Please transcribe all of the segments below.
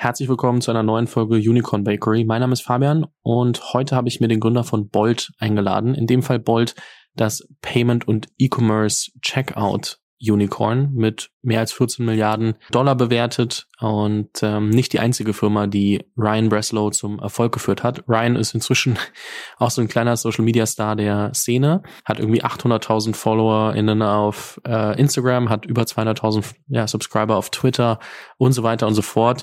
Herzlich willkommen zu einer neuen Folge Unicorn Bakery. Mein Name ist Fabian und heute habe ich mir den Gründer von Bolt eingeladen. In dem Fall Bolt, das Payment und E-Commerce Checkout Unicorn mit mehr als 14 Milliarden Dollar bewertet und ähm, nicht die einzige Firma, die Ryan Breslow zum Erfolg geführt hat. Ryan ist inzwischen auch so ein kleiner Social Media Star der Szene, hat irgendwie 800.000 FollowerInnen auf äh, Instagram, hat über 200.000 ja, Subscriber auf Twitter und so weiter und so fort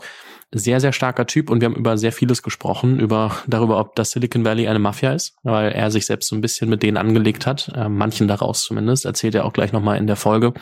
sehr, sehr starker Typ und wir haben über sehr vieles gesprochen, über darüber, ob das Silicon Valley eine Mafia ist, weil er sich selbst so ein bisschen mit denen angelegt hat, äh, manchen daraus zumindest, erzählt er auch gleich nochmal in der Folge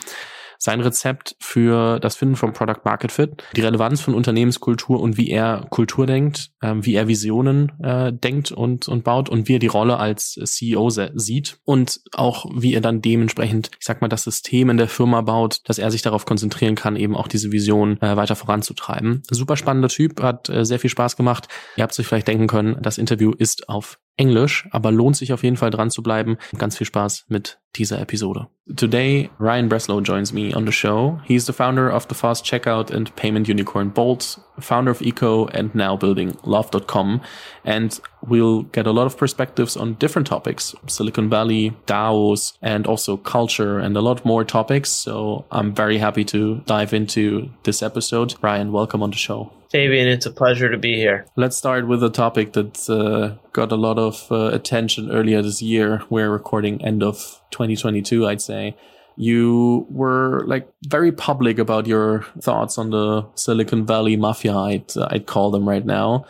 sein Rezept für das Finden von Product Market Fit, die Relevanz von Unternehmenskultur und wie er Kultur denkt, äh, wie er Visionen äh, denkt und, und baut und wie er die Rolle als CEO sieht und auch wie er dann dementsprechend, ich sag mal, das System in der Firma baut, dass er sich darauf konzentrieren kann, eben auch diese Vision äh, weiter voranzutreiben. Super spannender Typ, hat äh, sehr viel Spaß gemacht. Ihr habt sich vielleicht denken können, das Interview ist auf Englisch, aber lohnt sich auf jeden Fall dran zu bleiben. Ganz viel Spaß mit dieser Episode. Today, Ryan Breslow joins me on the show. He's the founder of the fast checkout and payment unicorn Bolt, founder of Eco, and now building Love.com. And we'll get a lot of perspectives on different topics, Silicon Valley, DAOs, and also culture and a lot more topics. So I'm very happy to dive into this episode. Ryan, welcome on the show. Fabian, it's a pleasure to be here. Let's start with a topic that uh, got a lot of uh, attention earlier this year. We're recording end of 2022, I'd say. You were like very public about your thoughts on the Silicon Valley mafia, I'd, I'd call them right now.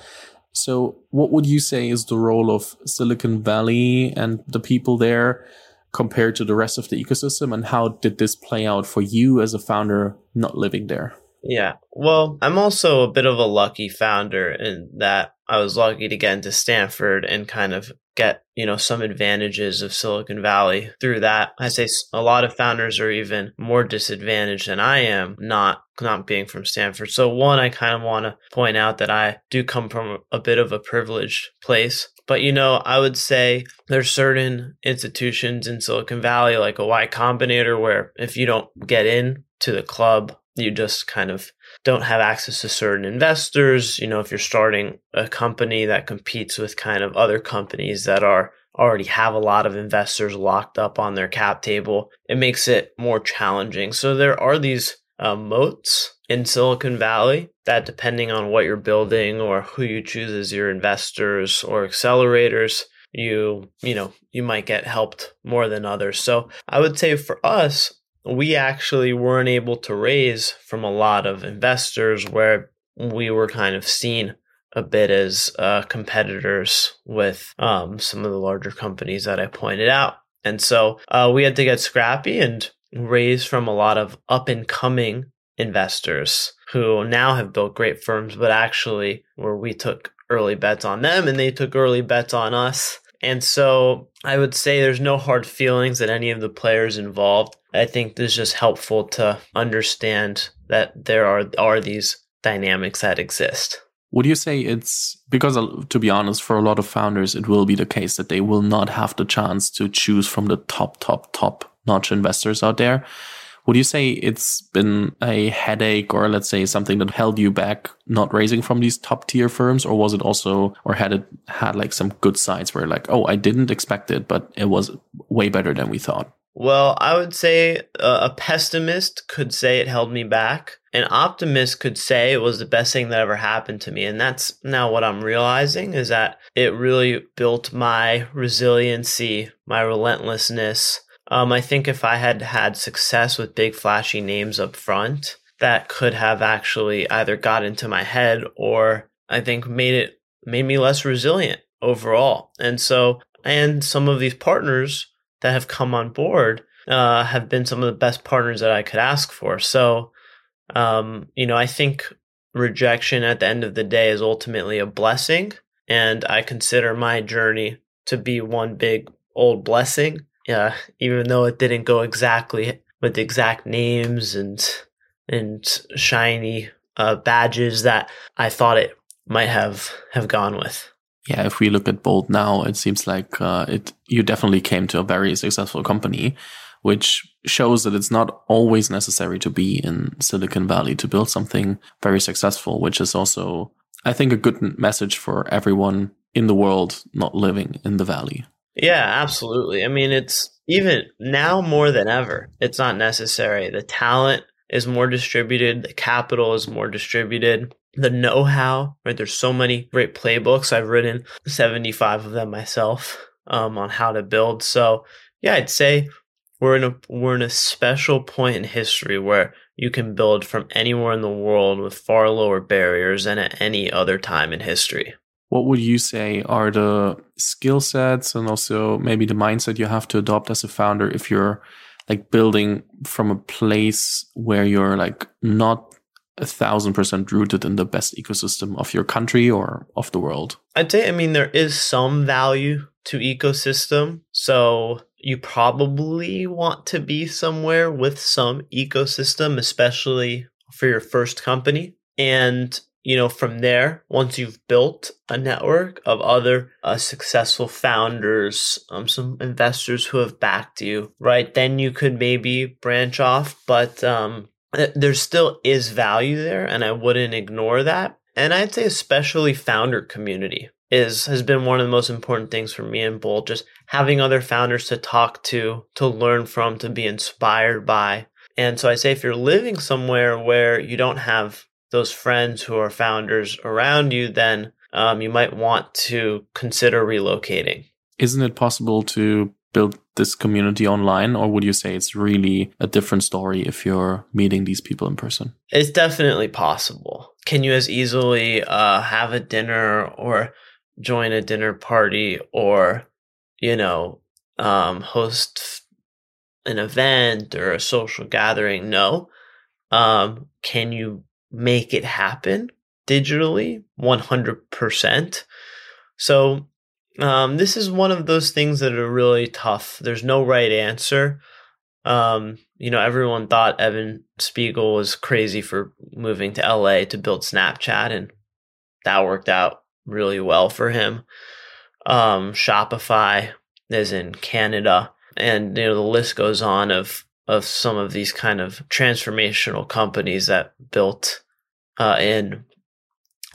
So, what would you say is the role of Silicon Valley and the people there compared to the rest of the ecosystem? And how did this play out for you as a founder not living there? Yeah. Well, I'm also a bit of a lucky founder in that I was lucky to get into Stanford and kind of get, you know, some advantages of Silicon Valley through that. I say a lot of founders are even more disadvantaged than I am not not being from Stanford. So one, I kind of want to point out that I do come from a bit of a privileged place. But you know, I would say there's certain institutions in Silicon Valley like a Y Combinator where if you don't get in to the club you just kind of don't have access to certain investors. You know, if you're starting a company that competes with kind of other companies that are already have a lot of investors locked up on their cap table, it makes it more challenging. So there are these uh, moats in Silicon Valley that depending on what you're building or who you choose as your investors or accelerators, you, you know, you might get helped more than others. So I would say for us, we actually weren't able to raise from a lot of investors where we were kind of seen a bit as uh, competitors with um, some of the larger companies that I pointed out. And so uh, we had to get scrappy and raise from a lot of up and coming investors who now have built great firms, but actually where we took early bets on them and they took early bets on us. And so I would say there's no hard feelings that any of the players involved. I think this is just helpful to understand that there are are these dynamics that exist. Would you say it's because, uh, to be honest, for a lot of founders, it will be the case that they will not have the chance to choose from the top, top, top notch investors out there? Would you say it's been a headache or let's say something that held you back not raising from these top tier firms? Or was it also, or had it had like some good sides where like, oh, I didn't expect it, but it was way better than we thought? Well, I would say uh, a pessimist could say it held me back. An optimist could say it was the best thing that ever happened to me. And that's now what I'm realizing is that it really built my resiliency, my relentlessness, um, I think if I had had success with big flashy names up front, that could have actually either got into my head or I think made it made me less resilient overall. And so, and some of these partners that have come on board uh, have been some of the best partners that I could ask for. So, um, you know, I think rejection at the end of the day is ultimately a blessing. And I consider my journey to be one big old blessing yeah, even though it didn't go exactly with the exact names and and shiny uh, badges that I thought it might have have gone with. Yeah, if we look at Bolt now, it seems like uh, it you definitely came to a very successful company, which shows that it's not always necessary to be in Silicon Valley to build something very successful, which is also, I think, a good message for everyone in the world not living in the valley. Yeah, absolutely. I mean, it's even now more than ever, it's not necessary. The talent is more distributed, the capital is more distributed, the know how, right? There's so many great playbooks. I've written 75 of them myself um, on how to build. So, yeah, I'd say we're in a we're in a special point in history where you can build from anywhere in the world with far lower barriers than at any other time in history what would you say are the skill sets and also maybe the mindset you have to adopt as a founder if you're like building from a place where you're like not a thousand percent rooted in the best ecosystem of your country or of the world? I'd say, I mean, there is some value to ecosystem. So you probably want to be somewhere with some ecosystem, especially for your first company. And you know, from there, once you've built a network of other uh, successful founders, um, some investors who have backed you, right? Then you could maybe branch off, but um, there still is value there, and I wouldn't ignore that. And I'd say especially founder community is has been one of the most important things for me and Bolt. Just having other founders to talk to, to learn from, to be inspired by. And so I say if you're living somewhere where you don't have those friends who are founders around you, then um, you might want to consider relocating. Isn't it possible to build this community online, or would you say it's really a different story if you're meeting these people in person? It's definitely possible. Can you as easily uh, have a dinner or join a dinner party or, you know, um, host an event or a social gathering? No. Um, can you make it happen digitally 100%. So, um, this is one of those things that are really tough. There's no right answer. Um, you know, everyone thought Evan Spiegel was crazy for moving to LA to build Snapchat, and that worked out really well for him. Um, Shopify is in Canada, and you know the list goes on of of some of these kind of transformational companies that built uh, in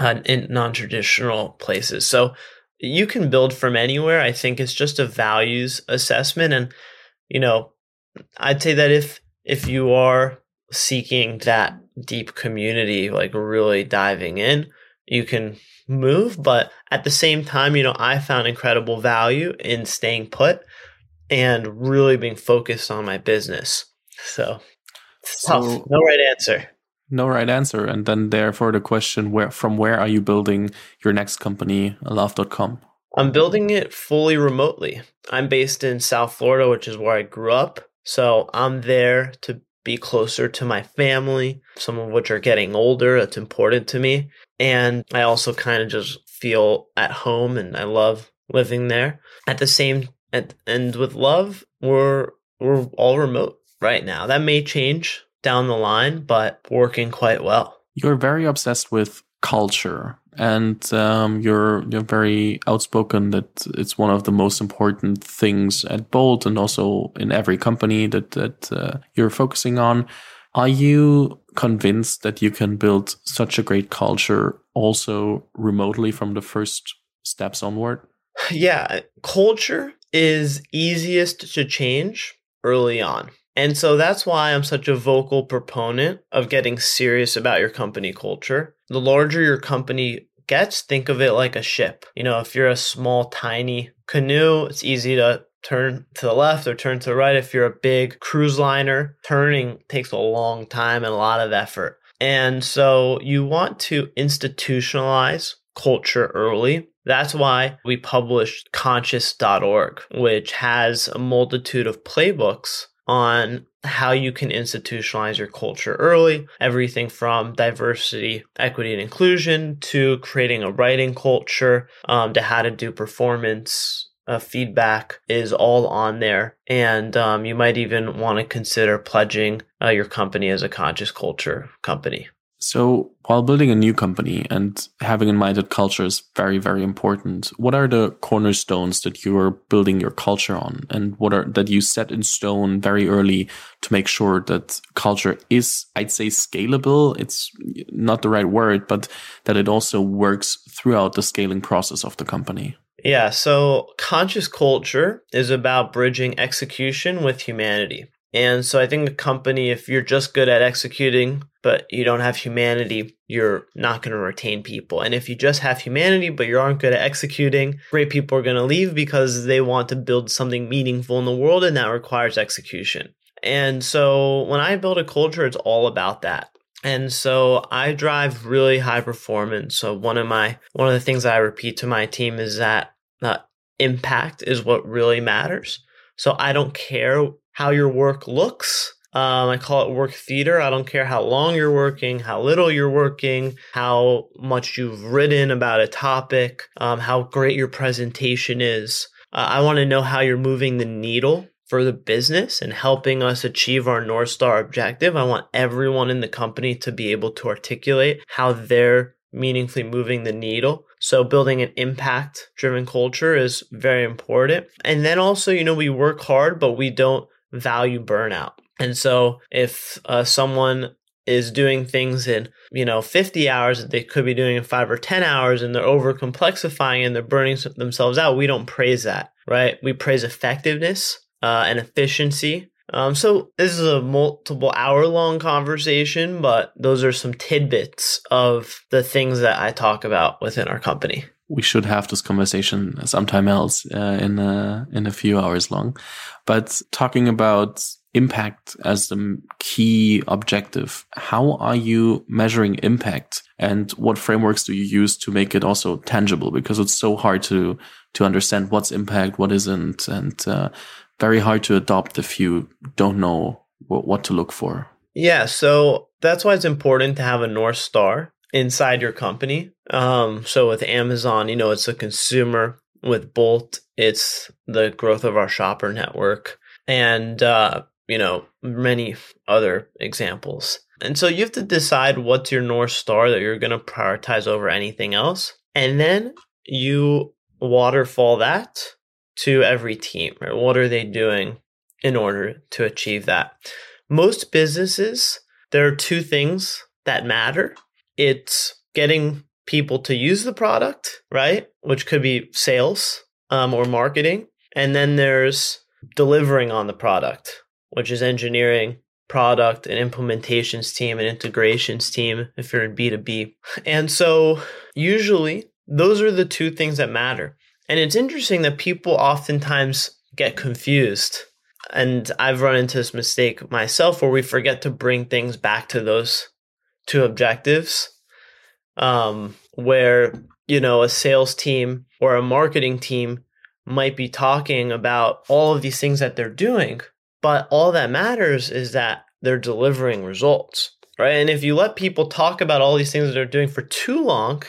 uh, in non-traditional places. So you can build from anywhere. I think it's just a values assessment, and you know, I'd say that if if you are seeking that deep community, like really diving in, you can move. But at the same time, you know, I found incredible value in staying put and really being focused on my business. So, so tough. No right answer. No right answer. And then therefore the question where from where are you building your next company, love.com? I'm building it fully remotely. I'm based in South Florida, which is where I grew up. So I'm there to be closer to my family, some of which are getting older. That's important to me. And I also kind of just feel at home and I love living there. At the same at, and with love, we're we're all remote right now. That may change down the line, but working quite well. You're very obsessed with culture and um, you're you're very outspoken that it's one of the most important things at Bolt and also in every company that that uh, you're focusing on. Are you convinced that you can build such a great culture also remotely from the first steps onward? Yeah, culture is easiest to change early on. And so that's why I'm such a vocal proponent of getting serious about your company culture. The larger your company gets, think of it like a ship. You know, if you're a small, tiny canoe, it's easy to turn to the left or turn to the right. If you're a big cruise liner, turning takes a long time and a lot of effort. And so you want to institutionalize culture early. That's why we published conscious.org, which has a multitude of playbooks on how you can institutionalize your culture early. Everything from diversity, equity, and inclusion to creating a writing culture um, to how to do performance. Uh, feedback is all on there. And um, you might even want to consider pledging uh, your company as a conscious culture company. So, while building a new company and having in mind that culture is very, very important, what are the cornerstones that you're building your culture on, and what are that you set in stone very early to make sure that culture is, I'd say, scalable? It's not the right word, but that it also works throughout the scaling process of the company. Yeah, so conscious culture is about bridging execution with humanity. And so I think a company, if you're just good at executing, but you don't have humanity, you're not going to retain people. And if you just have humanity, but you aren't good at executing, great people are going to leave because they want to build something meaningful in the world, and that requires execution. And so when I build a culture, it's all about that. And so I drive really high performance. So one of my one of the things I repeat to my team is that uh, impact is what really matters. So I don't care how your work looks. Um, I call it work theater. I don't care how long you're working, how little you're working, how much you've written about a topic, um, how great your presentation is. Uh, I want to know how you're moving the needle for the business and helping us achieve our North Star objective. I want everyone in the company to be able to articulate how they're meaningfully moving the needle. So building an impact driven culture is very important. And then also, you know, we work hard, but we don't value burnout. And so if uh, someone is doing things in, you know, 50 hours that they could be doing in five or 10 hours and they're over complexifying and they're burning themselves out, we don't praise that, right? We praise effectiveness uh, and efficiency. Um, so this is a multiple hour long conversation, but those are some tidbits of the things that I talk about within our company we should have this conversation sometime else uh, in a, in a few hours long. But talking about impact as the key objective, how are you measuring impact and what frameworks do you use to make it also tangible? Because it's so hard to, to understand what's impact, what isn't, and uh, very hard to adopt if you don't know what to look for. Yeah. So that's why it's important to have a North Star inside your company. Um, so with Amazon, you know, it's a consumer. With Bolt, it's the growth of our shopper network and, uh, you know, many other examples. And so you have to decide what's your North Star that you're going to prioritize over anything else. And then you waterfall that to every team. Right? What are they doing in order to achieve that? Most businesses, there are two things that matter it's getting people to use the product, right? Which could be sales um, or marketing. And then there's delivering on the product, which is engineering, product, and implementations team, and integrations team if you're in B2B. And so usually those are the two things that matter. And it's interesting that people oftentimes get confused. And I've run into this mistake myself where we forget to bring things back to those two objectives um, where you know a sales team or a marketing team might be talking about all of these things that they're doing but all that matters is that they're delivering results right and if you let people talk about all these things that they're doing for too long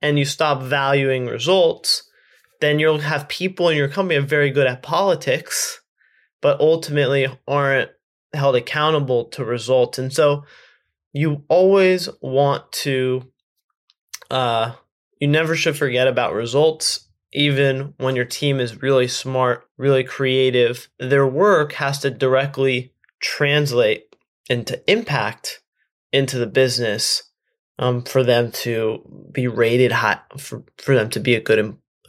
and you stop valuing results then you'll have people in your company are very good at politics but ultimately aren't held accountable to results and so you always want to uh, you never should forget about results even when your team is really smart, really creative. Their work has to directly translate into impact into the business um, for them to be rated high, for, for them to be a good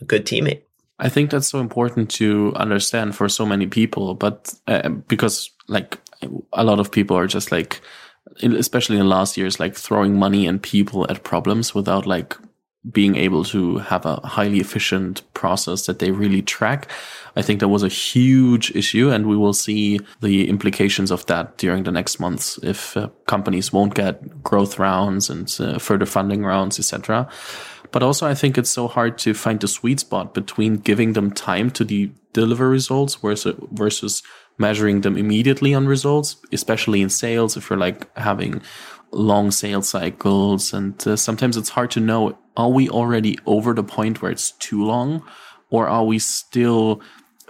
a good teammate. I think that's so important to understand for so many people, but uh, because like a lot of people are just like especially in last years, like throwing money and people at problems without like being able to have a highly efficient process that they really track. I think that was a huge issue and we will see the implications of that during the next months if uh, companies won't get growth rounds and uh, further funding rounds, etc. But also I think it's so hard to find the sweet spot between giving them time to de- deliver results versus, versus measuring them immediately on results, especially in sales. If you're like having long sales cycles and uh, sometimes it's hard to know, are we already over the point where it's too long or are we still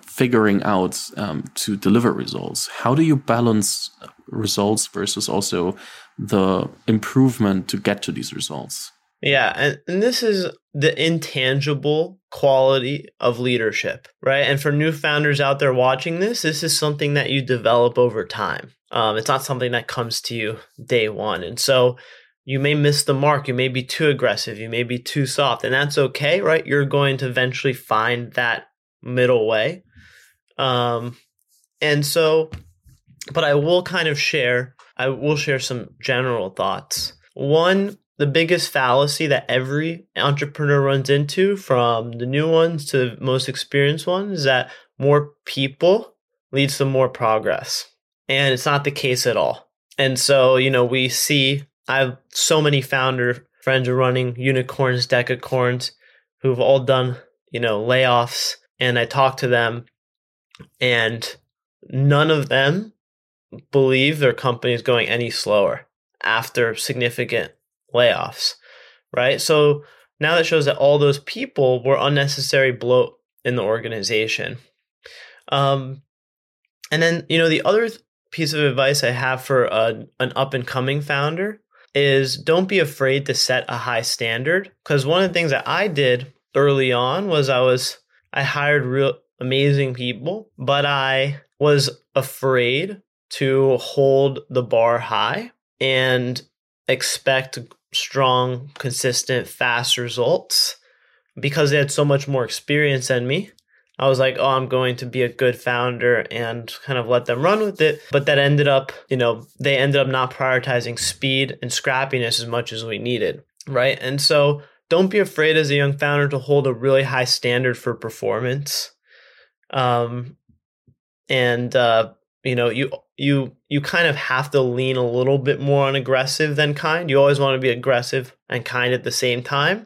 figuring out um, to deliver results? How do you balance results versus also the improvement to get to these results. Yeah, and, and this is the intangible quality of leadership, right? And for new founders out there watching this, this is something that you develop over time. Um, it's not something that comes to you day one. And so you may miss the mark. You may be too aggressive. You may be too soft, and that's okay, right? You're going to eventually find that middle way. Um, and so, but I will kind of share, I will share some general thoughts. One, the biggest fallacy that every entrepreneur runs into, from the new ones to the most experienced ones, is that more people leads to more progress. And it's not the case at all. And so, you know, we see I have so many founder friends are running unicorns, decacorns, who've all done, you know, layoffs. And I talk to them, and none of them believe their company is going any slower after significant layoffs, right? So now that shows that all those people were unnecessary bloat in the organization. Um, and then, you know, the other piece of advice I have for a, an up and coming founder is don't be afraid to set a high standard. Because one of the things that I did early on was I was, I hired real amazing people, but I was afraid to hold the bar high and expect strong, consistent, fast results because they had so much more experience than me. I was like, oh, I'm going to be a good founder and kind of let them run with it. But that ended up, you know, they ended up not prioritizing speed and scrappiness as much as we needed. Right. And so don't be afraid as a young founder to hold a really high standard for performance. Um, and, uh, you know, you you you kind of have to lean a little bit more on aggressive than kind. You always want to be aggressive and kind at the same time.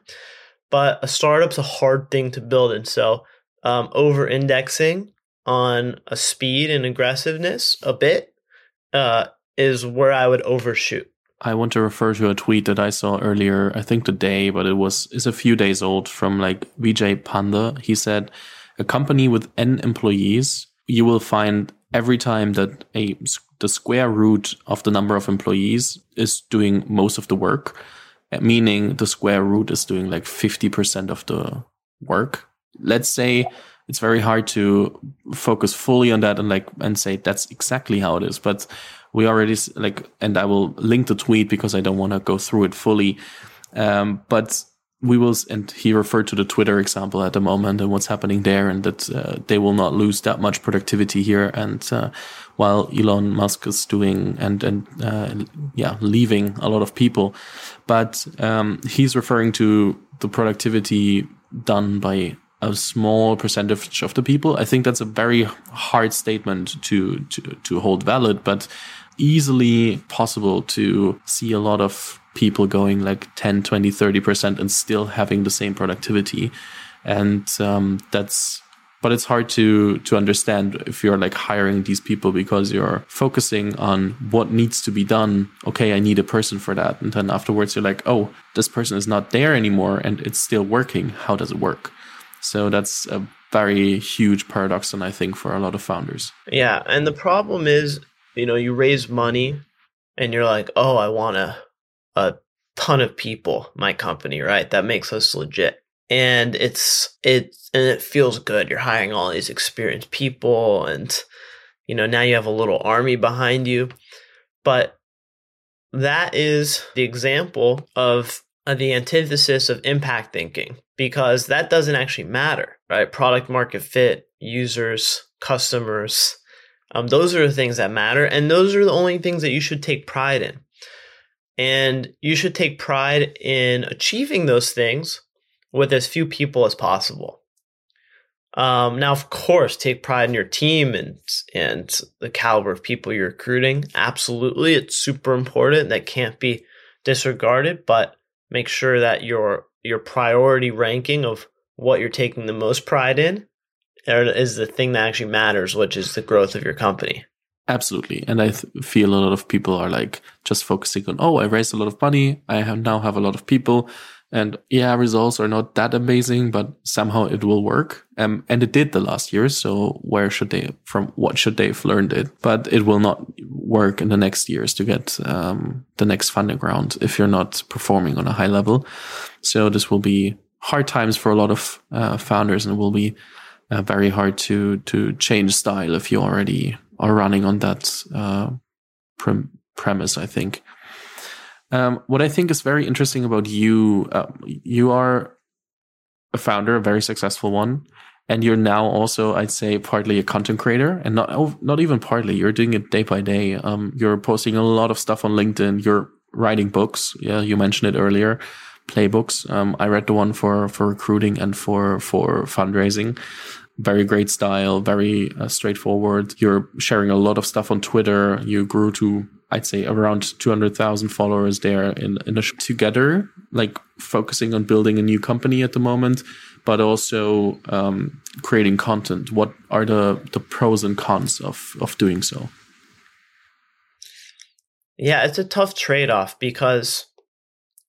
But a startup's a hard thing to build. And so um, over indexing on a speed and aggressiveness a bit uh, is where I would overshoot. I want to refer to a tweet that I saw earlier, I think today, but it was is a few days old from like Vijay Pande. He said, a company with n employees, you will find every time that a the square root of the number of employees is doing most of the work, meaning the square root is doing like 50% of the work. Let's say it's very hard to focus fully on that and like and say that's exactly how it is but we already like and i will link the tweet because i don't want to go through it fully um, but we will and he referred to the twitter example at the moment and what's happening there and that uh, they will not lose that much productivity here and uh, while elon musk is doing and and uh, yeah leaving a lot of people but um, he's referring to the productivity done by a small percentage of the people. I think that's a very hard statement to, to, to hold valid, but easily possible to see a lot of people going like 10, 20, 30% and still having the same productivity. And um, that's, but it's hard to, to understand if you're like hiring these people because you're focusing on what needs to be done. Okay, I need a person for that. And then afterwards you're like, oh, this person is not there anymore and it's still working. How does it work? So that's a very huge paradox, and I think for a lot of founders. Yeah, and the problem is, you know, you raise money, and you're like, oh, I want a a ton of people, my company, right? That makes us legit, and it's it and it feels good. You're hiring all these experienced people, and you know now you have a little army behind you, but that is the example of the antithesis of impact thinking because that doesn't actually matter, right? Product market fit, users, customers, um, those are the things that matter. And those are the only things that you should take pride in. And you should take pride in achieving those things with as few people as possible. Um, now, of course, take pride in your team and and the caliber of people you're recruiting. Absolutely, it's super important. That can't be disregarded. But make sure that your your priority ranking of what you're taking the most pride in is the thing that actually matters, which is the growth of your company. Absolutely. And I th- feel a lot of people are like just focusing on, oh, I raised a lot of money. I have now have a lot of people. And yeah, results are not that amazing, but somehow it will work. Um, and it did the last year. So where should they, from what should they have learned it? But it will not work in the next years to get, um, the next funding round if you're not performing on a high level. So this will be hard times for a lot of, uh, founders and it will be uh, very hard to, to change style if you already are running on that, uh, premise, I think. Um, what I think is very interesting about you, uh, you are a founder, a very successful one, and you're now also, I'd say, partly a content creator, and not not even partly. You're doing it day by day. Um, you're posting a lot of stuff on LinkedIn. You're writing books. Yeah, you mentioned it earlier. Playbooks. Um, I read the one for for recruiting and for for fundraising. Very great style, very uh, straightforward. You're sharing a lot of stuff on Twitter. You grew to I'd say around 200,000 followers there in, in a sh- together, like focusing on building a new company at the moment, but also um, creating content. What are the, the pros and cons of, of doing so? Yeah, it's a tough trade off because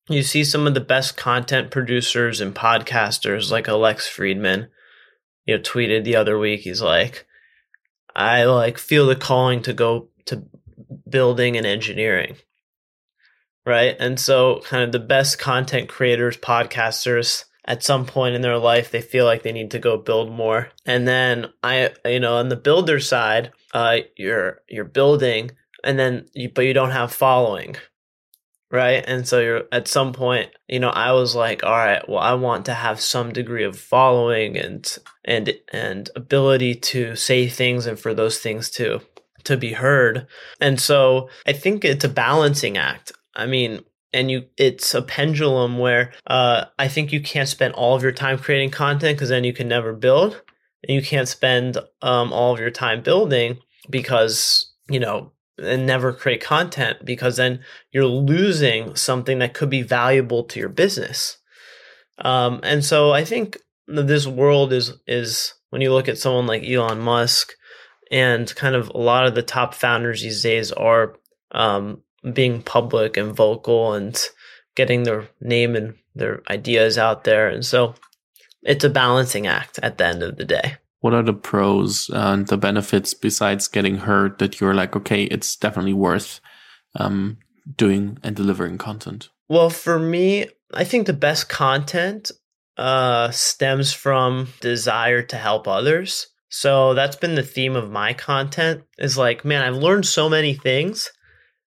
you see some of the best content producers and podcasters like Alex Fridman, you know, tweeted the other week. He's like, I like feel the calling to go to building and engineering. Right. And so, kind of the best content creators, podcasters, at some point in their life, they feel like they need to go build more. And then I, you know, on the builder side, uh, you're you're building, and then you, but you don't have following, right? And so you're at some point, you know, I was like, all right, well, I want to have some degree of following and and and ability to say things and for those things to to be heard. And so I think it's a balancing act. I mean, and you it's a pendulum where uh, I think you can't spend all of your time creating content because then you can never build. And you can't spend um, all of your time building because, you know, and never create content because then you're losing something that could be valuable to your business. Um, and so I think this world is is when you look at someone like Elon Musk and kind of a lot of the top founders these days are um, being public and vocal and getting their name and their ideas out there. And so it's a balancing act at the end of the day. What are the pros and the benefits besides getting heard that you're like, okay, it's definitely worth um, doing and delivering content? Well, for me, I think the best content uh, stems from desire to help others. So that's been the theme of my content is like, man, I've learned so many things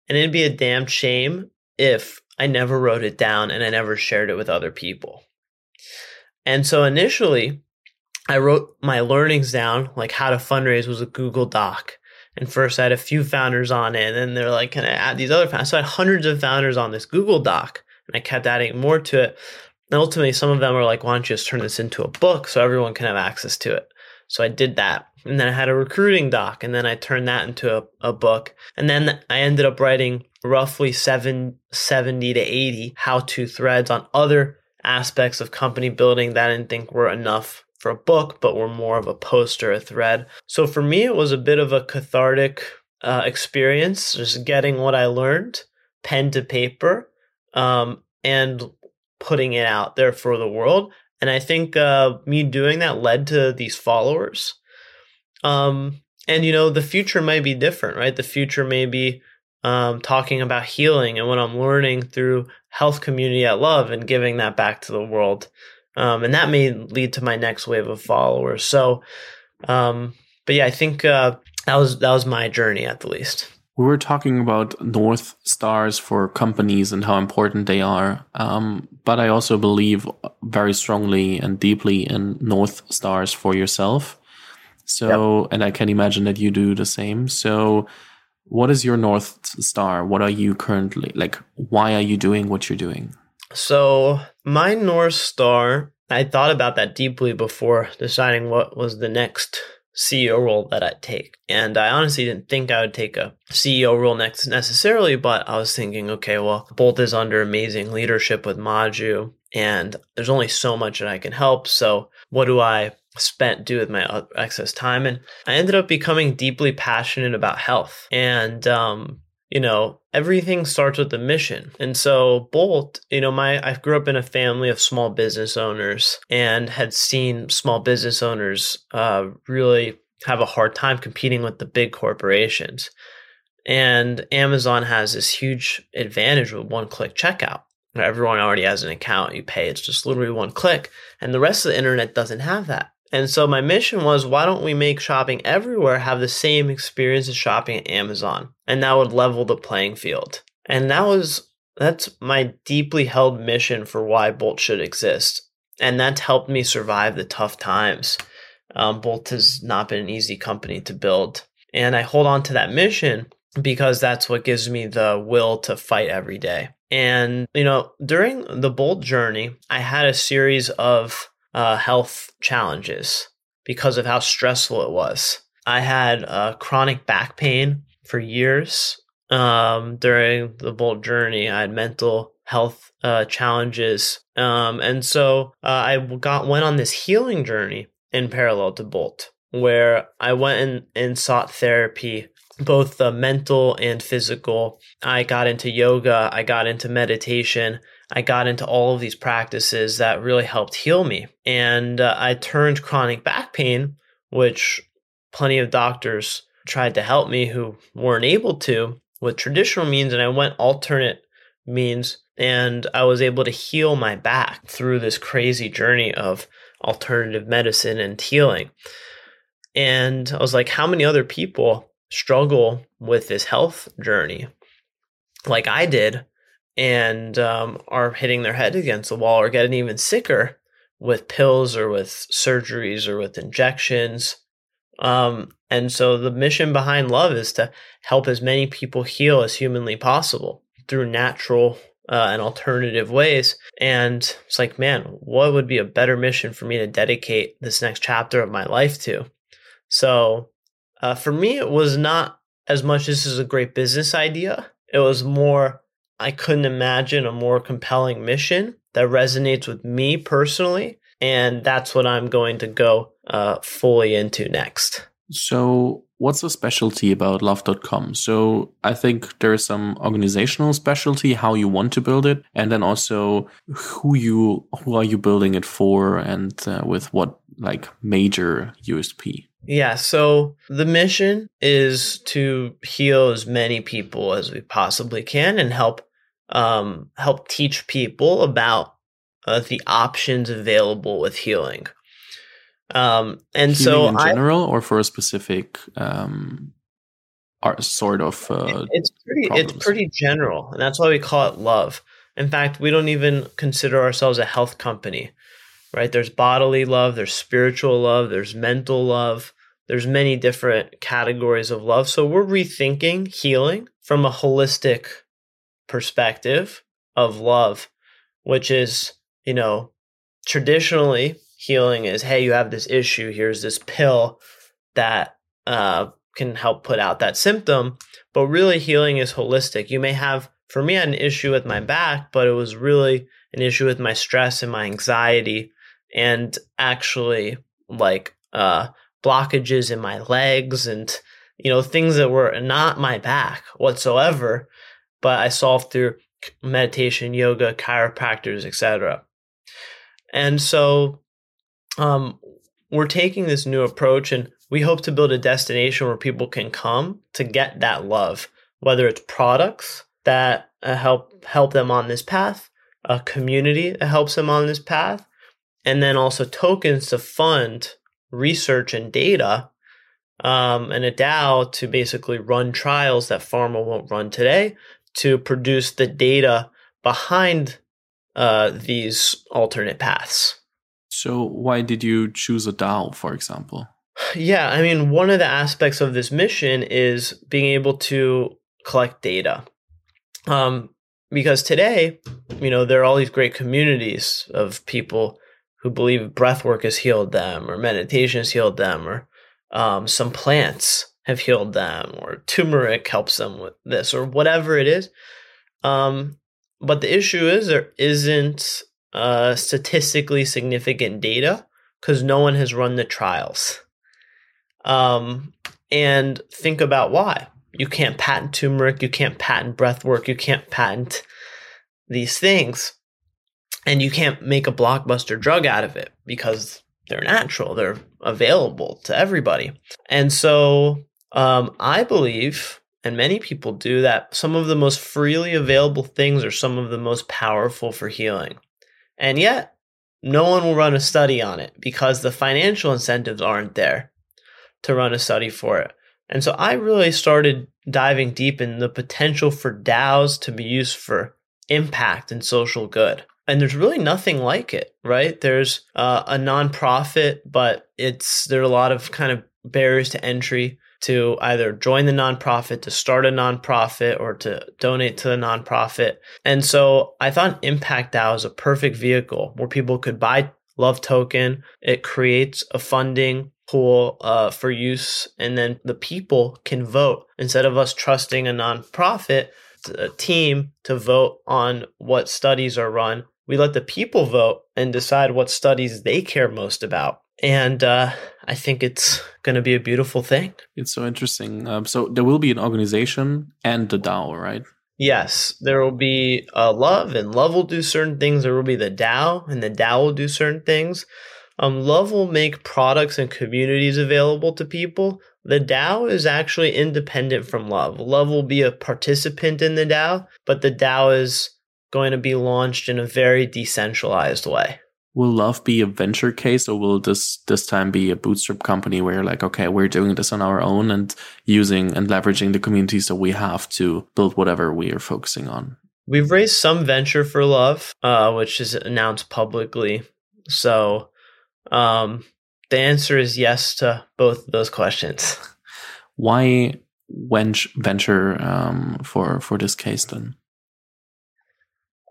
and it'd be a damn shame if I never wrote it down and I never shared it with other people. And so initially, I wrote my learnings down, like how to fundraise was a Google Doc. And first I had a few founders on it, and then they're like, can I add these other founders? So I had hundreds of founders on this Google Doc, and I kept adding more to it. And ultimately, some of them were like, why don't you just turn this into a book so everyone can have access to it? So I did that. And then I had a recruiting doc, and then I turned that into a, a book. And then I ended up writing roughly seven, 70 to 80 how to threads on other aspects of company building that I didn't think were enough for a book, but were more of a post or a thread. So for me, it was a bit of a cathartic uh, experience, just getting what I learned, pen to paper, um, and putting it out there for the world. And I think uh, me doing that led to these followers. Um, and, you know, the future might be different, right? The future may be um, talking about healing and what I'm learning through health community at love and giving that back to the world. Um, and that may lead to my next wave of followers. So, um, but yeah, I think uh, that was that was my journey at the least we were talking about North Stars for companies and how important they are. Um, but I also believe very strongly and deeply in North Stars for yourself. So, yep. and I can imagine that you do the same. So, what is your North Star? What are you currently like? Why are you doing what you're doing? So, my North Star, I thought about that deeply before deciding what was the next CEO role that I'd take. And I honestly didn't think I would take a CEO role next necessarily, but I was thinking, okay, well, Bolt is under amazing leadership with Maju, and there's only so much that I can help. So what do I spent do with my excess time? And I ended up becoming deeply passionate about health. And um, you know, everything starts with the mission. And so Bolt, you know, my I grew up in a family of small business owners and had seen small business owners uh, really have a hard time competing with the big corporations. And Amazon has this huge advantage with one click checkout. Everyone already has an account, you pay, it's just literally one click. And the rest of the internet doesn't have that. And so my mission was why don't we make shopping everywhere have the same experience as shopping at Amazon? And that would level the playing field. And that was that's my deeply held mission for why Bolt should exist. And that's helped me survive the tough times. Um, Bolt has not been an easy company to build. And I hold on to that mission because that's what gives me the will to fight every day. And, you know, during the Bolt journey, I had a series of uh, health challenges because of how stressful it was. I had uh, chronic back pain for years um, during the Bolt journey. I had mental health uh, challenges, um, and so uh, I got went on this healing journey in parallel to Bolt, where I went and, and sought therapy both the mental and physical. I got into yoga, I got into meditation, I got into all of these practices that really helped heal me. And uh, I turned chronic back pain, which plenty of doctors tried to help me who weren't able to with traditional means, and I went alternate means, and I was able to heal my back through this crazy journey of alternative medicine and healing. And I was like, how many other people struggle with this health journey like I did and um, are hitting their head against the wall or getting even sicker with pills or with surgeries or with injections. Um, and so the mission behind love is to help as many people heal as humanly possible through natural uh, and alternative ways. And it's like, man, what would be a better mission for me to dedicate this next chapter of my life to? So uh, for me, it was not as much this is a great business idea. It was more, I couldn't imagine a more compelling mission that resonates with me personally. And that's what I'm going to go uh, fully into next. So, what's the specialty about love.com? So, I think there's some organizational specialty, how you want to build it, and then also who you who are you building it for, and uh, with what like major USP. Yeah, so the mission is to heal as many people as we possibly can and help um, help teach people about uh, the options available with healing. Um, and healing so, in general, I, or for a specific um, art, sort of, uh, it's pretty problems. it's pretty general, and that's why we call it love. In fact, we don't even consider ourselves a health company right? There's bodily love, there's spiritual love, there's mental love, there's many different categories of love. So we're rethinking healing from a holistic perspective of love, which is, you know, traditionally healing is, hey, you have this issue, here's this pill that uh, can help put out that symptom. But really, healing is holistic. You may have, for me, had an issue with my back, but it was really an issue with my stress and my anxiety and actually like uh, blockages in my legs and you know things that were not my back whatsoever but i solved through meditation yoga chiropractors etc and so um, we're taking this new approach and we hope to build a destination where people can come to get that love whether it's products that uh, help help them on this path a community that helps them on this path and then also tokens to fund research and data um, and a DAO to basically run trials that pharma won't run today to produce the data behind uh, these alternate paths. So, why did you choose a DAO, for example? Yeah, I mean, one of the aspects of this mission is being able to collect data. Um, because today, you know, there are all these great communities of people who believe breath work has healed them or meditation has healed them or um, some plants have healed them or turmeric helps them with this or whatever it is. Um, but the issue is there isn't uh, statistically significant data because no one has run the trials. Um, and think about why. you can't patent turmeric, you can't patent breath work, you can't patent these things. And you can't make a blockbuster drug out of it because they're natural, they're available to everybody. And so um, I believe, and many people do, that some of the most freely available things are some of the most powerful for healing. And yet, no one will run a study on it because the financial incentives aren't there to run a study for it. And so I really started diving deep in the potential for DAOs to be used for impact and social good. And there's really nothing like it, right? There's uh, a nonprofit, but it's there are a lot of kind of barriers to entry to either join the nonprofit, to start a nonprofit, or to donate to the nonprofit. And so I thought Impact DAO is a perfect vehicle where people could buy Love Token. It creates a funding pool uh, for use, and then the people can vote instead of us trusting a nonprofit a team to vote on what studies are run. We let the people vote and decide what studies they care most about. And uh, I think it's going to be a beautiful thing. It's so interesting. Um, so there will be an organization and the DAO, right? Yes, there will be a love, and love will do certain things. There will be the DAO, and the DAO will do certain things. Um, love will make products and communities available to people. The DAO is actually independent from Love. Love will be a participant in the DAO, but the DAO is going to be launched in a very decentralized way. Will Love be a venture case or will this this time be a bootstrap company where you're like, okay, we're doing this on our own and using and leveraging the communities that we have to build whatever we are focusing on? We've raised some venture for Love, uh, which is announced publicly. So um, the answer is yes to both those questions. Why venture um, for for this case then?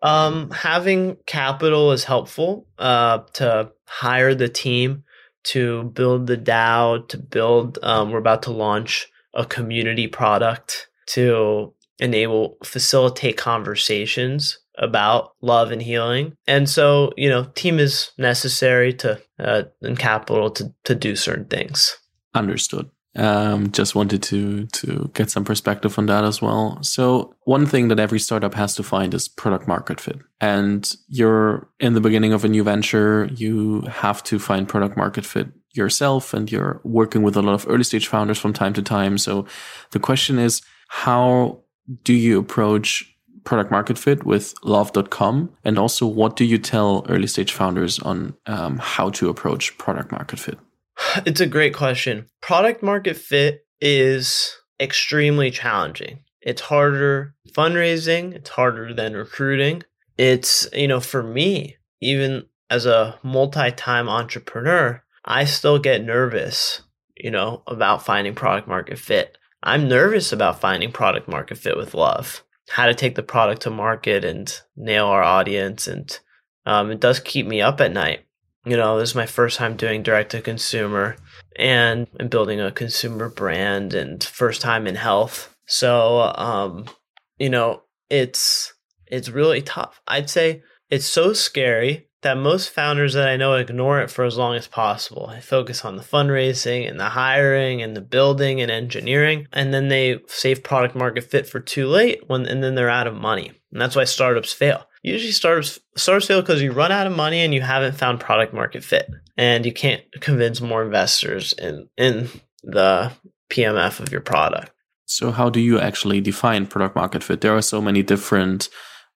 Um, having capital is helpful uh, to hire the team to build the DAO, to build, um, we're about to launch a community product to enable, facilitate conversations about love and healing. And so, you know, team is necessary to, uh, and capital to, to do certain things. Understood. Um, just wanted to to get some perspective on that as well. So one thing that every startup has to find is product market fit. And you're in the beginning of a new venture, you have to find product market fit yourself, and you're working with a lot of early stage founders from time to time. So the question is, how do you approach product market fit with love.com? And also, what do you tell early stage founders on um, how to approach product market fit? It's a great question. Product market fit is extremely challenging. It's harder fundraising, it's harder than recruiting. It's, you know, for me, even as a multi time entrepreneur, I still get nervous, you know, about finding product market fit. I'm nervous about finding product market fit with love, how to take the product to market and nail our audience. And um, it does keep me up at night you know, this is my first time doing direct to consumer and, and building a consumer brand and first time in health. So, um, you know, it's, it's really tough. I'd say it's so scary that most founders that I know ignore it for as long as possible. I focus on the fundraising and the hiring and the building and engineering, and then they save product market fit for too late when and then they're out of money. And that's why startups fail usually startups startups fail because you run out of money and you haven't found product market fit, and you can't convince more investors in in the PMF of your product. So, how do you actually define product market fit? There are so many different,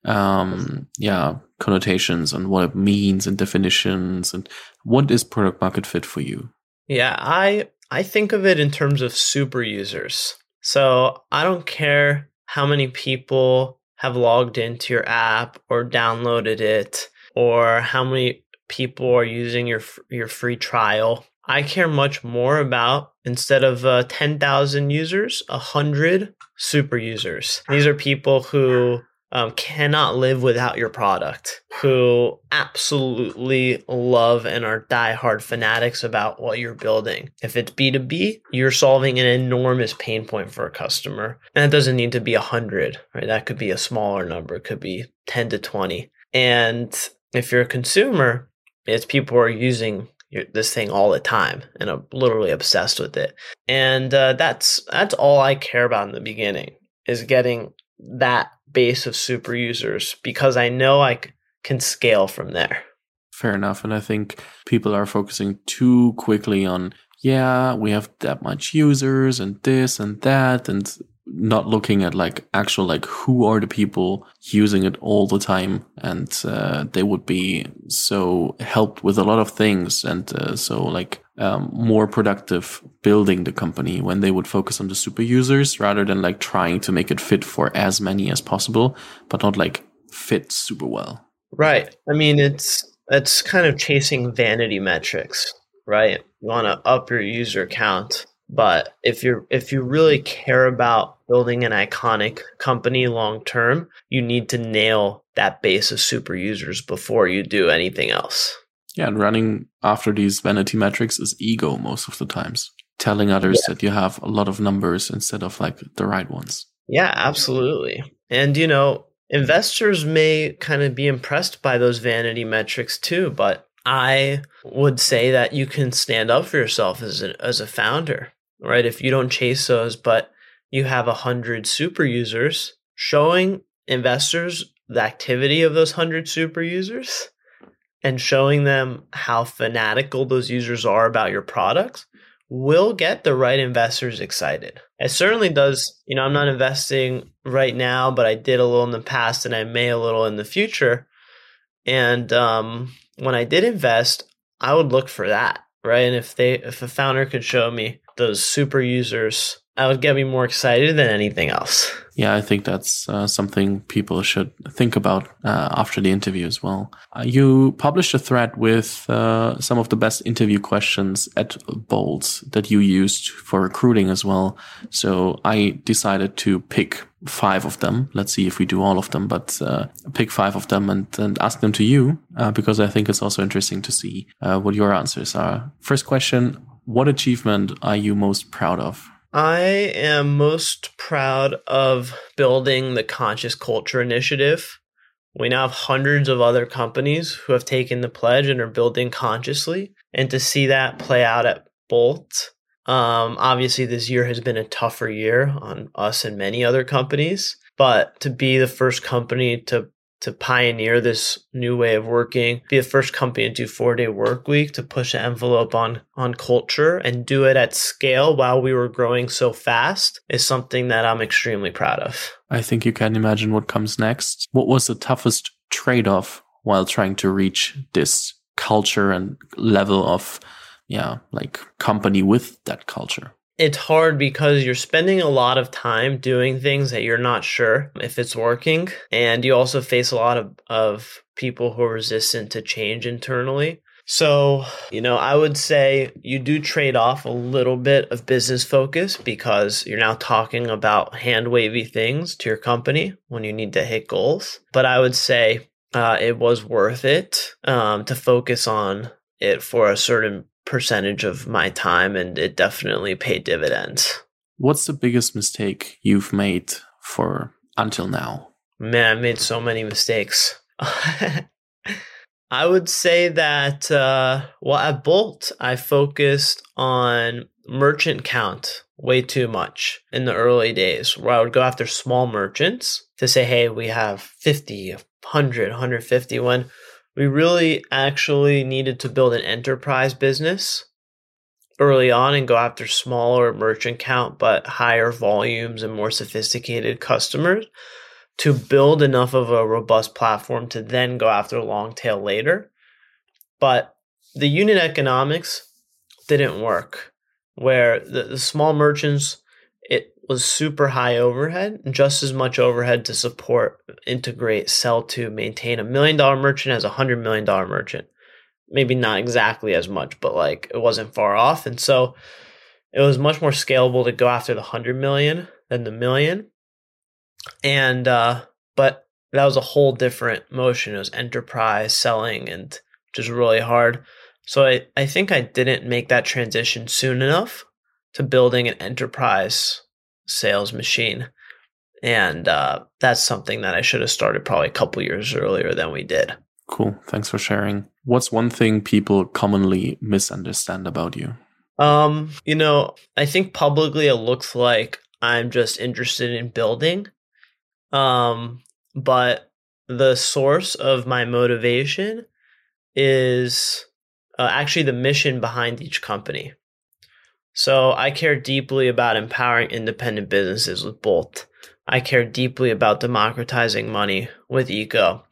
um, yeah, connotations on what it means and definitions. And what is product market fit for you? Yeah, I I think of it in terms of super users. So I don't care how many people have logged into your app or downloaded it or how many people are using your your free trial. I care much more about instead of uh, 10,000 users, 100 super users. These are people who um, cannot live without your product, who absolutely love and are diehard fanatics about what you're building. If it's B2B, you're solving an enormous pain point for a customer. And it doesn't need to be 100, right? That could be a smaller number, it could be 10 to 20. And if you're a consumer, it's people are using this thing all the time and I'm literally obsessed with it. And uh, that's that's all I care about in the beginning is getting that base of super users because I know I c- can scale from there. Fair enough. And I think people are focusing too quickly on, yeah, we have that much users and this and that, and not looking at like actual, like who are the people using it all the time. And uh, they would be so helped with a lot of things. And uh, so like um, more productive building the company when they would focus on the super users rather than like trying to make it fit for as many as possible, but not like fit super well. Right. I mean, it's it's kind of chasing vanity metrics, right? You want to up your user count, but if you're if you really care about building an iconic company long term, you need to nail that base of super users before you do anything else. Yeah, and running after these vanity metrics is ego most of the times. Telling others yeah. that you have a lot of numbers instead of like the right ones. Yeah, absolutely. And you know, investors may kind of be impressed by those vanity metrics too, but I would say that you can stand up for yourself as a, as a founder, right? If you don't chase those, but you have a hundred super users showing investors the activity of those hundred super users and showing them how fanatical those users are about your products will get the right investors excited. It certainly does. You know, I'm not investing right now, but I did a little in the past and I may a little in the future. And um, when I did invest, I would look for that, right? And if they, if a founder could show me those super users that would get me more excited than anything else. Yeah, I think that's uh, something people should think about uh, after the interview as well. Uh, you published a thread with uh, some of the best interview questions at Bolt that you used for recruiting as well. So I decided to pick five of them. Let's see if we do all of them, but uh, pick five of them and, and ask them to you uh, because I think it's also interesting to see what your answers are. First question. What achievement are you most proud of? I am most proud of building the Conscious Culture Initiative. We now have hundreds of other companies who have taken the pledge and are building consciously. And to see that play out at Bolt, um, obviously, this year has been a tougher year on us and many other companies. But to be the first company to to pioneer this new way of working, be the first company to do four day work week, to push an envelope on on culture and do it at scale while we were growing so fast is something that I'm extremely proud of. I think you can imagine what comes next. What was the toughest trade off while trying to reach this culture and level of yeah, like company with that culture? It's hard because you're spending a lot of time doing things that you're not sure if it's working. And you also face a lot of, of people who are resistant to change internally. So, you know, I would say you do trade off a little bit of business focus because you're now talking about hand wavy things to your company when you need to hit goals. But I would say uh, it was worth it um, to focus on it for a certain percentage of my time and it definitely paid dividends. What's the biggest mistake you've made for until now? Man, I made so many mistakes. I would say that, uh, well, at Bolt, I focused on merchant count way too much in the early days, where I would go after small merchants to say, hey, we have 50, 100, 150, when we really actually needed to build an enterprise business early on and go after smaller merchant count but higher volumes and more sophisticated customers to build enough of a robust platform to then go after long tail later. But the unit economics didn't work where the, the small merchants it was super high overhead, just as much overhead to support, integrate, sell to, maintain a million dollar merchant as a hundred million dollar merchant. Maybe not exactly as much, but like it wasn't far off. And so it was much more scalable to go after the hundred million than the million. And, uh, but that was a whole different motion. It was enterprise selling and just really hard. So I, I think I didn't make that transition soon enough to building an enterprise sales machine. And uh, that's something that I should have started probably a couple years earlier than we did. Cool. Thanks for sharing. What's one thing people commonly misunderstand about you? Um, you know, I think publicly it looks like I'm just interested in building. Um, but the source of my motivation is uh, actually the mission behind each company. So I care deeply about empowering independent businesses with Bolt. I care deeply about democratizing money with Eco.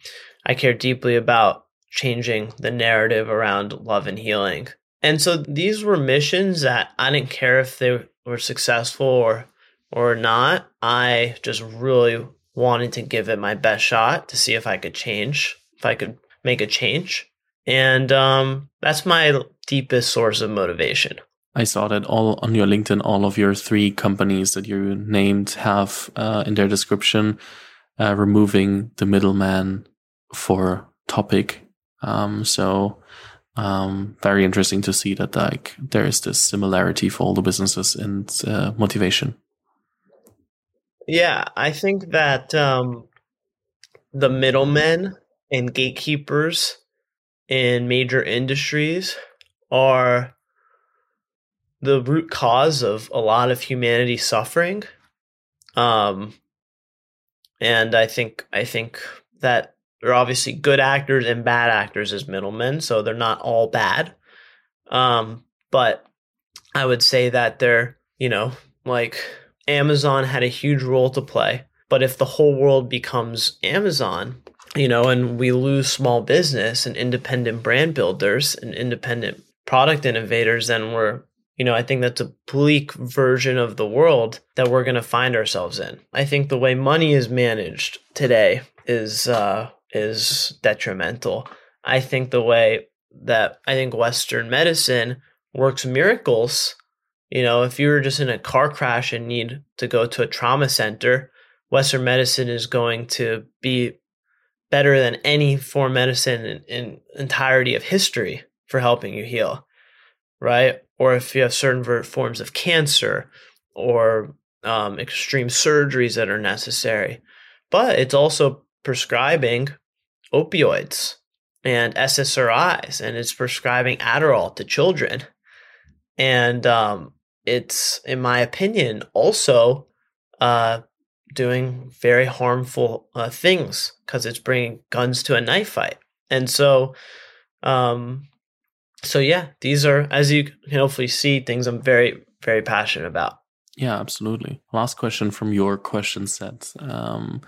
I care deeply about changing the narrative around love and healing. And so these were missions that I didn't care if they were successful or or not. I just really wanted to give it my best shot to see if I could change, if I could make a change. And um, that's my deepest source of motivation. I saw that all on your LinkedIn, all of your three companies that you named have uh, in their description uh, removing the middleman for topic. Um, so um, very interesting to see that like there is this similarity for all the businesses and uh, motivation. Yeah, I think that um, the middlemen and gatekeepers in major industries are the root cause of a lot of humanity suffering. Um, and I think I think that there are obviously good actors and bad actors as middlemen, so they're not all bad. Um, but I would say that they're, you know, like Amazon had a huge role to play. But if the whole world becomes Amazon, you know, and we lose small business and independent brand builders and independent product innovators, then we're, you know, I think that's a bleak version of the world that we're going to find ourselves in. I think the way money is managed today is uh, is detrimental. I think the way that I think Western medicine works miracles. You know, if you were just in a car crash and need to go to a trauma center, Western medicine is going to be better than any form medicine in, in entirety of history for helping you heal, right? Or if you have certain forms of cancer or um, extreme surgeries that are necessary. But it's also prescribing opioids and SSRIs, and it's prescribing Adderall to children. And um, it's, in my opinion, also uh, doing very harmful uh, things because it's bringing guns to a knife fight. And so, um, so yeah, these are, as you can hopefully see, things I'm very, very passionate about. Yeah, absolutely. Last question from your question set. Um,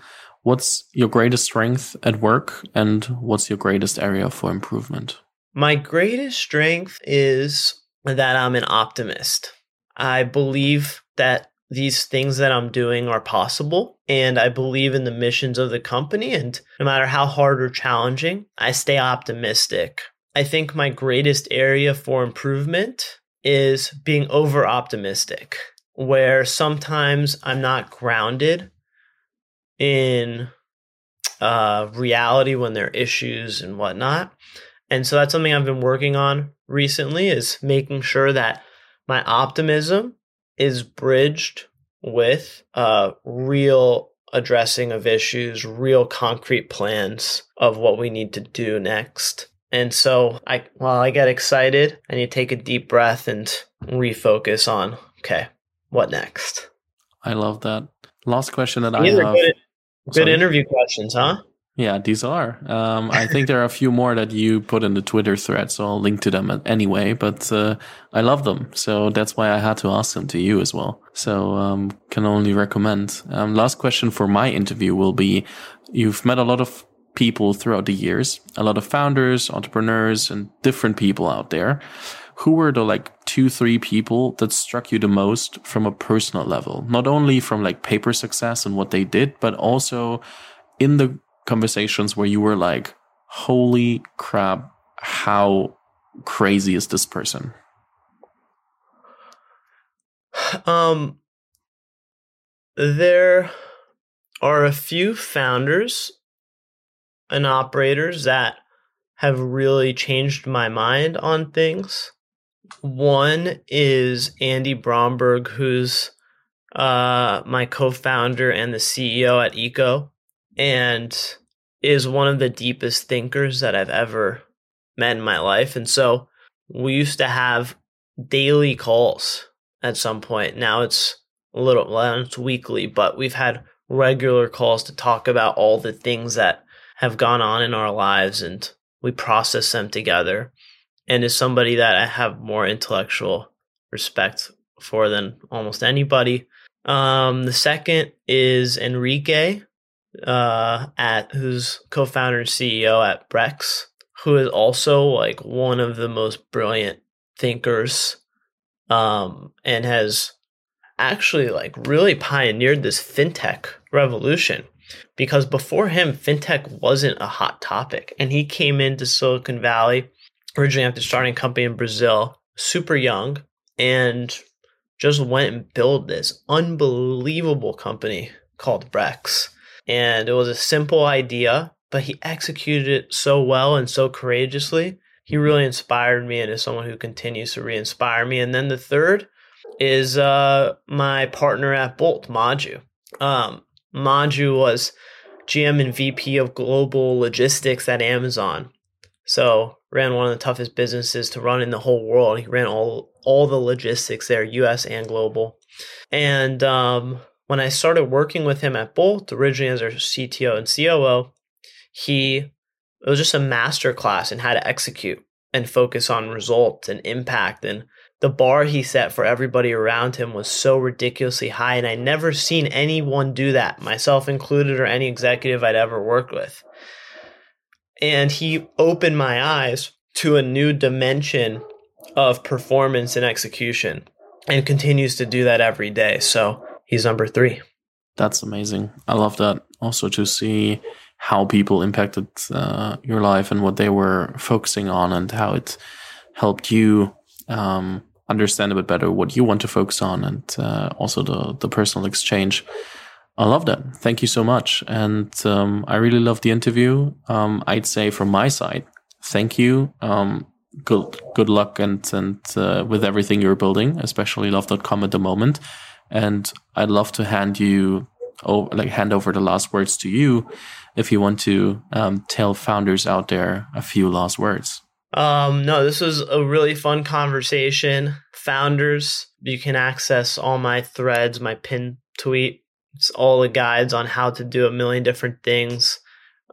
what's your greatest strength at work and what's your greatest area for improvement? My greatest strength is that I'm an optimist. I believe that these things that I'm doing are possible. And I believe in the missions of the company. And no matter how hard or challenging, I stay optimistic. I think my greatest area for improvement is being over optimistic, where sometimes I'm not grounded in uh, reality when there are issues and whatnot. And so that's something I've been working on recently is making sure that my optimism is bridged with uh, real addressing of issues, real concrete plans of what we need to do next. And so I while I get excited, I need to take a deep breath and refocus on okay, what next? I love that. Last question that These I have. Good, good interview questions, huh? Yeah, these are. Um, I think there are a few more that you put in the Twitter thread, so I'll link to them anyway. But uh, I love them, so that's why I had to ask them to you as well. So um, can only recommend. Um, last question for my interview will be: You've met a lot of people throughout the years, a lot of founders, entrepreneurs, and different people out there. Who were the like two, three people that struck you the most from a personal level? Not only from like paper success and what they did, but also in the conversations where you were like, holy crap, how crazy is this person? Um, there are a few founders and operators that have really changed my mind on things. One is Andy Bromberg, who's uh, my co founder and the CEO at Eco. And is one of the deepest thinkers that I've ever met in my life. And so we used to have daily calls at some point. Now it's a little, well, it's weekly, but we've had regular calls to talk about all the things that have gone on in our lives and we process them together. And is somebody that I have more intellectual respect for than almost anybody. Um, the second is Henrique, uh, at who's co-founder and CEO at Brex, who is also like one of the most brilliant thinkers, um, and has actually like really pioneered this fintech revolution because before him fintech wasn't a hot topic and he came into silicon valley originally after starting a company in brazil super young and just went and built this unbelievable company called brex and it was a simple idea but he executed it so well and so courageously he really inspired me and is someone who continues to re-inspire me and then the third is uh, my partner at Bolt, Maju. Um, Maju was GM and VP of global logistics at Amazon. So ran one of the toughest businesses to run in the whole world. He ran all all the logistics there, US and global. And um, when I started working with him at Bolt, originally as our CTO and COO, he it was just a master class in how to execute and focus on results and impact and the bar he set for everybody around him was so ridiculously high and i never seen anyone do that myself included or any executive i'd ever worked with. And he opened my eyes to a new dimension of performance and execution and continues to do that every day. So he's number three. That's amazing. I love that. Also to see how people impacted uh, your life and what they were focusing on and how it helped you um, understand a bit better what you want to focus on and uh, also the the personal exchange. I love that. Thank you so much, and um, I really love the interview. Um, I'd say from my side, thank you. Um, good good luck and and uh, with everything you're building, especially love.com at the moment. And I'd love to hand you oh, like hand over the last words to you if you want to um, tell founders out there a few last words. Um, no, this was a really fun conversation. Founders, you can access all my threads, my pin tweet, it's all the guides on how to do a million different things.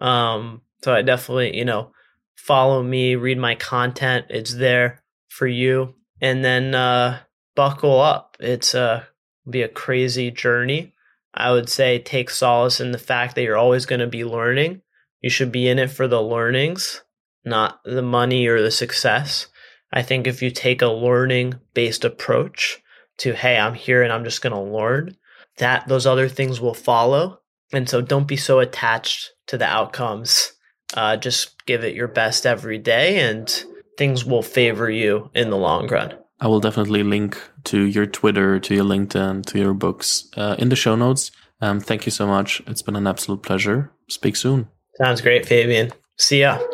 Um, so I definitely, you know, follow me, read my content. It's there for you. And then uh buckle up. It's uh be a crazy journey. I would say take solace in the fact that you're always going to be learning. You should be in it for the learnings not the money or the success. I think if you take a learning based approach to, hey, I'm here and I'm just going to learn, that those other things will follow. And so don't be so attached to the outcomes. Uh, just give it your best every day and things will favor you in the long run. I will definitely link to your Twitter, to your LinkedIn, to your books uh, in the show notes. Um, thank you so much. It's been an absolute pleasure. Speak soon. Sounds great, Fabian. See ya.